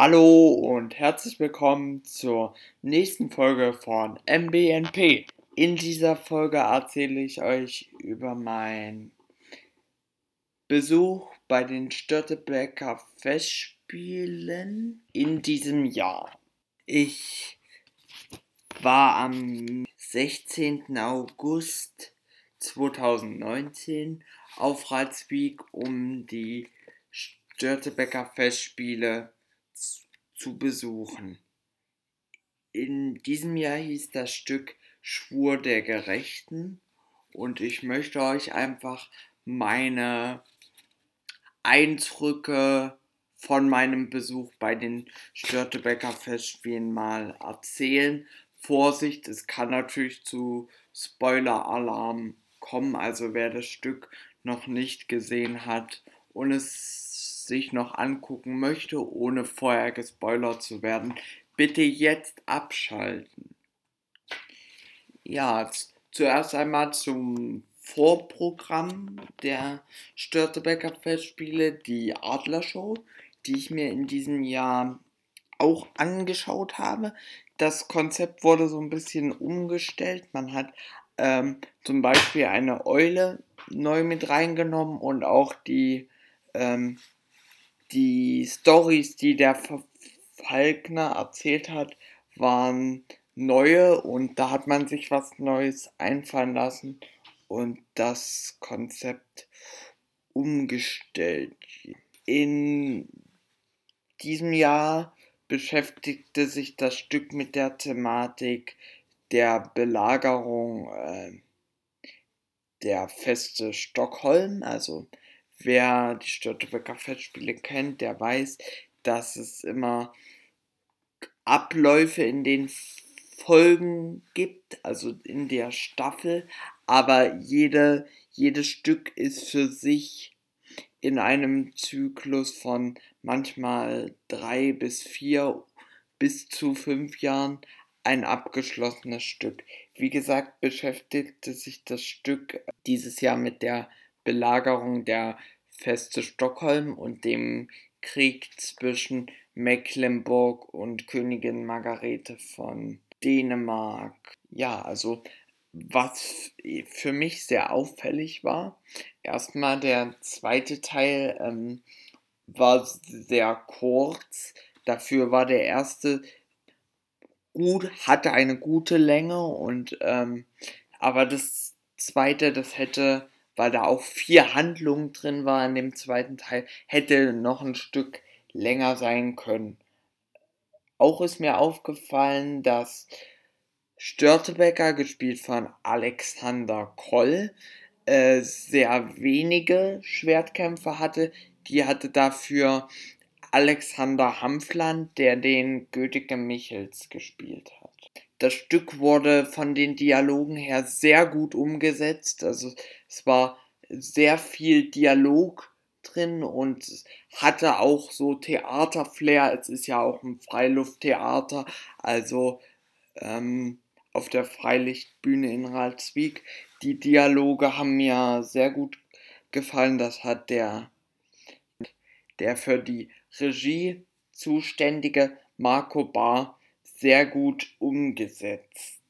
Hallo und herzlich willkommen zur nächsten Folge von MBNP. In dieser Folge erzähle ich euch über meinen Besuch bei den Störtebecker Festspielen in diesem Jahr. Ich war am 16. August 2019 auf Ratswiek, um die Störtebecker Festspiele zu besuchen. In diesem Jahr hieß das Stück Schwur der Gerechten und ich möchte euch einfach meine Eindrücke von meinem Besuch bei den Störtebecker Festspielen mal erzählen. Vorsicht, es kann natürlich zu Spoiler-Alarm kommen, also wer das Stück noch nicht gesehen hat und es sich noch angucken möchte, ohne vorher gespoilert zu werden, bitte jetzt abschalten. Ja, zuerst einmal zum Vorprogramm der Störtebecker Festspiele, die Adlershow, die ich mir in diesem Jahr auch angeschaut habe. Das Konzept wurde so ein bisschen umgestellt. Man hat ähm, zum Beispiel eine Eule neu mit reingenommen und auch die ähm, die Stories, die der Falkner erzählt hat, waren neue und da hat man sich was Neues einfallen lassen und das Konzept umgestellt. In diesem Jahr beschäftigte sich das Stück mit der Thematik der Belagerung äh, der Feste Stockholm, also Wer die Störtebeker Festspiele kennt, der weiß, dass es immer Abläufe in den Folgen gibt, also in der Staffel, aber jede, jedes Stück ist für sich in einem Zyklus von manchmal drei bis vier bis zu fünf Jahren ein abgeschlossenes Stück. Wie gesagt, beschäftigte sich das Stück dieses Jahr mit der Belagerung der Feste Stockholm und dem Krieg zwischen Mecklenburg und Königin Margarete von Dänemark. Ja, also was für mich sehr auffällig war, erstmal der zweite Teil ähm, war sehr kurz, dafür war der erste gut, hatte eine gute Länge und ähm, aber das zweite, das hätte weil da auch vier Handlungen drin waren in dem zweiten Teil, hätte noch ein Stück länger sein können. Auch ist mir aufgefallen, dass Störtebecker, gespielt von Alexander Koll, äh, sehr wenige Schwertkämpfe hatte. Die hatte dafür Alexander Hampfland, der den Götige Michels gespielt hat. Das Stück wurde von den Dialogen her sehr gut umgesetzt. Also es war sehr viel Dialog drin und hatte auch so Theaterflair. Es ist ja auch ein Freilufttheater, also ähm, auf der Freilichtbühne in Ralswiek. Die Dialoge haben mir sehr gut gefallen. Das hat der, der für die Regie zuständige Marco Bar sehr gut umgesetzt.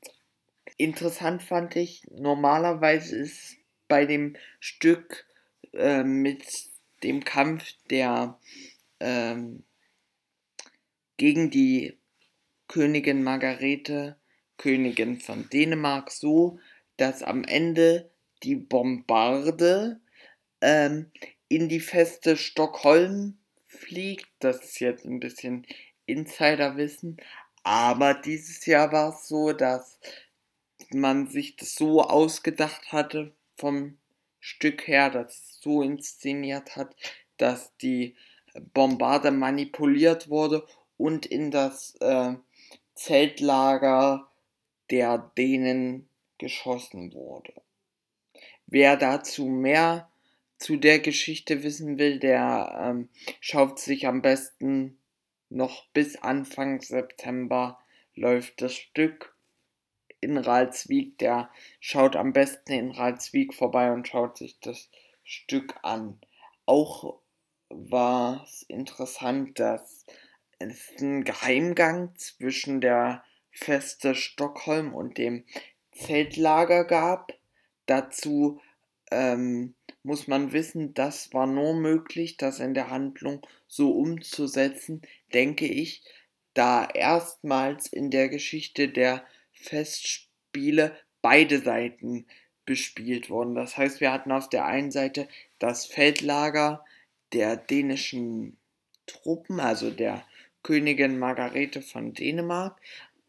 Interessant fand ich, normalerweise ist bei dem Stück äh, mit dem Kampf der ähm, gegen die Königin Margarete, Königin von Dänemark, so, dass am Ende die Bombarde ähm, in die feste Stockholm fliegt. Das ist jetzt ein bisschen Insiderwissen, aber dieses Jahr war es so, dass man sich das so ausgedacht hatte vom Stück her, dass es so inszeniert hat, dass die Bombarde manipuliert wurde und in das äh, Zeltlager der Dänen geschossen wurde. Wer dazu mehr zu der Geschichte wissen will, der ähm, schaut sich am besten noch bis Anfang September läuft das Stück in Ralswiek. Der schaut am besten in Ralswiek vorbei und schaut sich das Stück an. Auch war es interessant, dass es einen Geheimgang zwischen der Feste Stockholm und dem Zeltlager gab. Dazu ähm, muss man wissen, das war nur möglich, das in der Handlung so umzusetzen, denke ich, da erstmals in der Geschichte der Festspiele beide Seiten bespielt wurden. Das heißt, wir hatten auf der einen Seite das Feldlager der dänischen Truppen, also der Königin Margarete von Dänemark,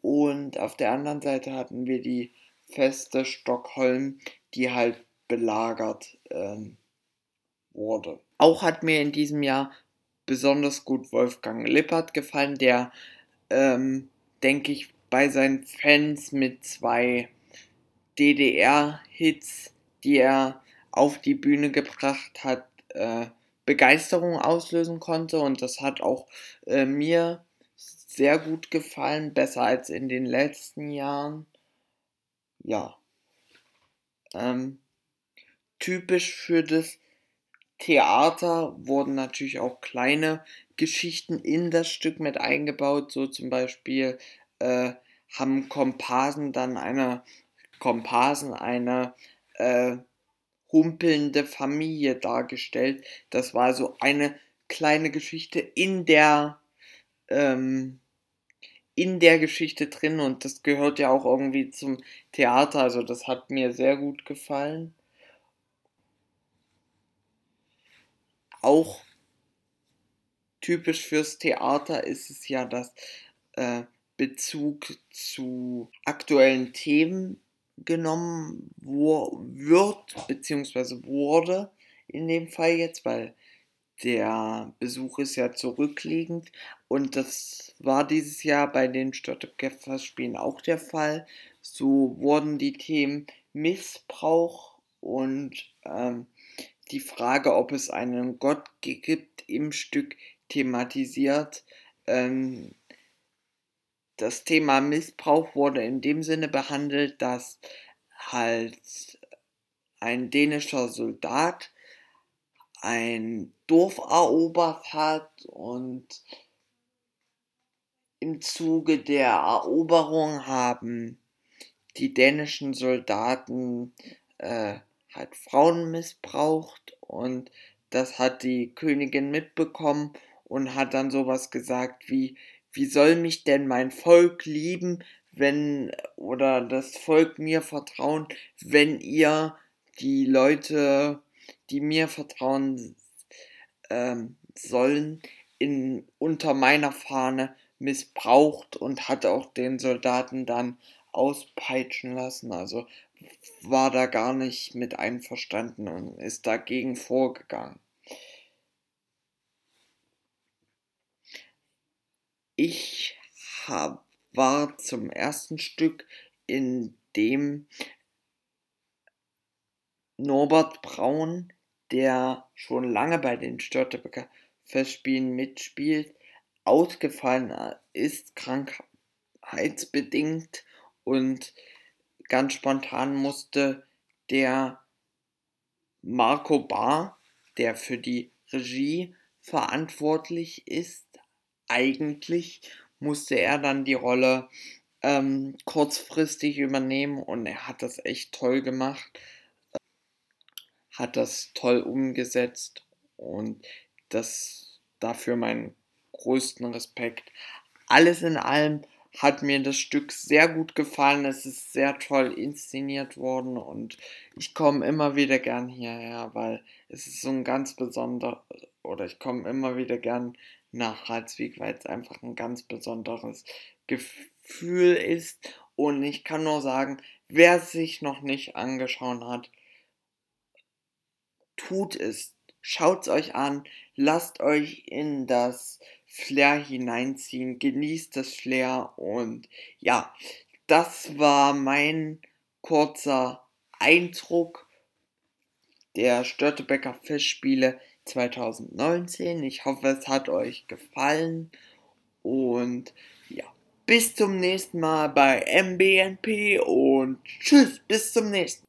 und auf der anderen Seite hatten wir die Feste Stockholm, die halt belagert ähm, wurde. Auch hat mir in diesem Jahr besonders gut Wolfgang Lippert gefallen, der, ähm, denke ich, bei seinen Fans mit zwei DDR-Hits, die er auf die Bühne gebracht hat, äh, Begeisterung auslösen konnte. Und das hat auch äh, mir sehr gut gefallen, besser als in den letzten Jahren. Ja. Ähm, typisch für das Theater wurden natürlich auch kleine Geschichten in das Stück mit eingebaut. So zum Beispiel äh, haben Komparsen dann eine Komparsen eine äh, humpelnde Familie dargestellt. Das war so eine kleine Geschichte in der ähm, in der Geschichte drin und das gehört ja auch irgendwie zum Theater. Also das hat mir sehr gut gefallen. Auch typisch fürs Theater ist es ja, dass äh, Bezug zu aktuellen Themen genommen wird, beziehungsweise wurde in dem Fall jetzt, weil der Besuch ist ja zurückliegend und das war dieses Jahr bei den Störtebecker-Spielen auch der Fall. So wurden die Themen Missbrauch und ähm, die Frage, ob es einen Gott gibt, im Stück thematisiert. Ähm, das Thema Missbrauch wurde in dem Sinne behandelt, dass halt ein dänischer Soldat ein Dorf erobert hat und im Zuge der Eroberung haben die dänischen Soldaten äh, halt Frauen missbraucht und das hat die Königin mitbekommen und hat dann sowas gesagt wie, wie soll mich denn mein Volk lieben, wenn, oder das Volk mir vertrauen, wenn ihr die Leute, die mir vertrauen ähm, sollen, in, unter meiner Fahne missbraucht und hat auch den Soldaten dann auspeitschen lassen. Also war da gar nicht mit einverstanden und ist dagegen vorgegangen. Ich hab, war zum ersten Stück, in dem Norbert Braun, der schon lange bei den Störtebeker Festspielen mitspielt, ausgefallen ist, krankheitsbedingt und ganz spontan musste der Marco Bar, der für die Regie verantwortlich ist, eigentlich musste er dann die Rolle ähm, kurzfristig übernehmen und er hat das echt toll gemacht, hat das toll umgesetzt und das dafür meinen größten Respekt. Alles in allem hat mir das Stück sehr gut gefallen. Es ist sehr toll inszeniert worden und ich komme immer wieder gern hierher, weil es ist so ein ganz besonderer, oder ich komme immer wieder gern nach Ralswiek, weil es einfach ein ganz besonderes Gefühl ist. Und ich kann nur sagen, wer sich noch nicht angeschaut hat, tut es. Schaut es euch an, lasst euch in das Flair hineinziehen, genießt das Flair und ja, das war mein kurzer Eindruck der Störtebecker Festspiele 2019. Ich hoffe, es hat euch gefallen und ja, bis zum nächsten Mal bei MBNP und tschüss, bis zum nächsten Mal.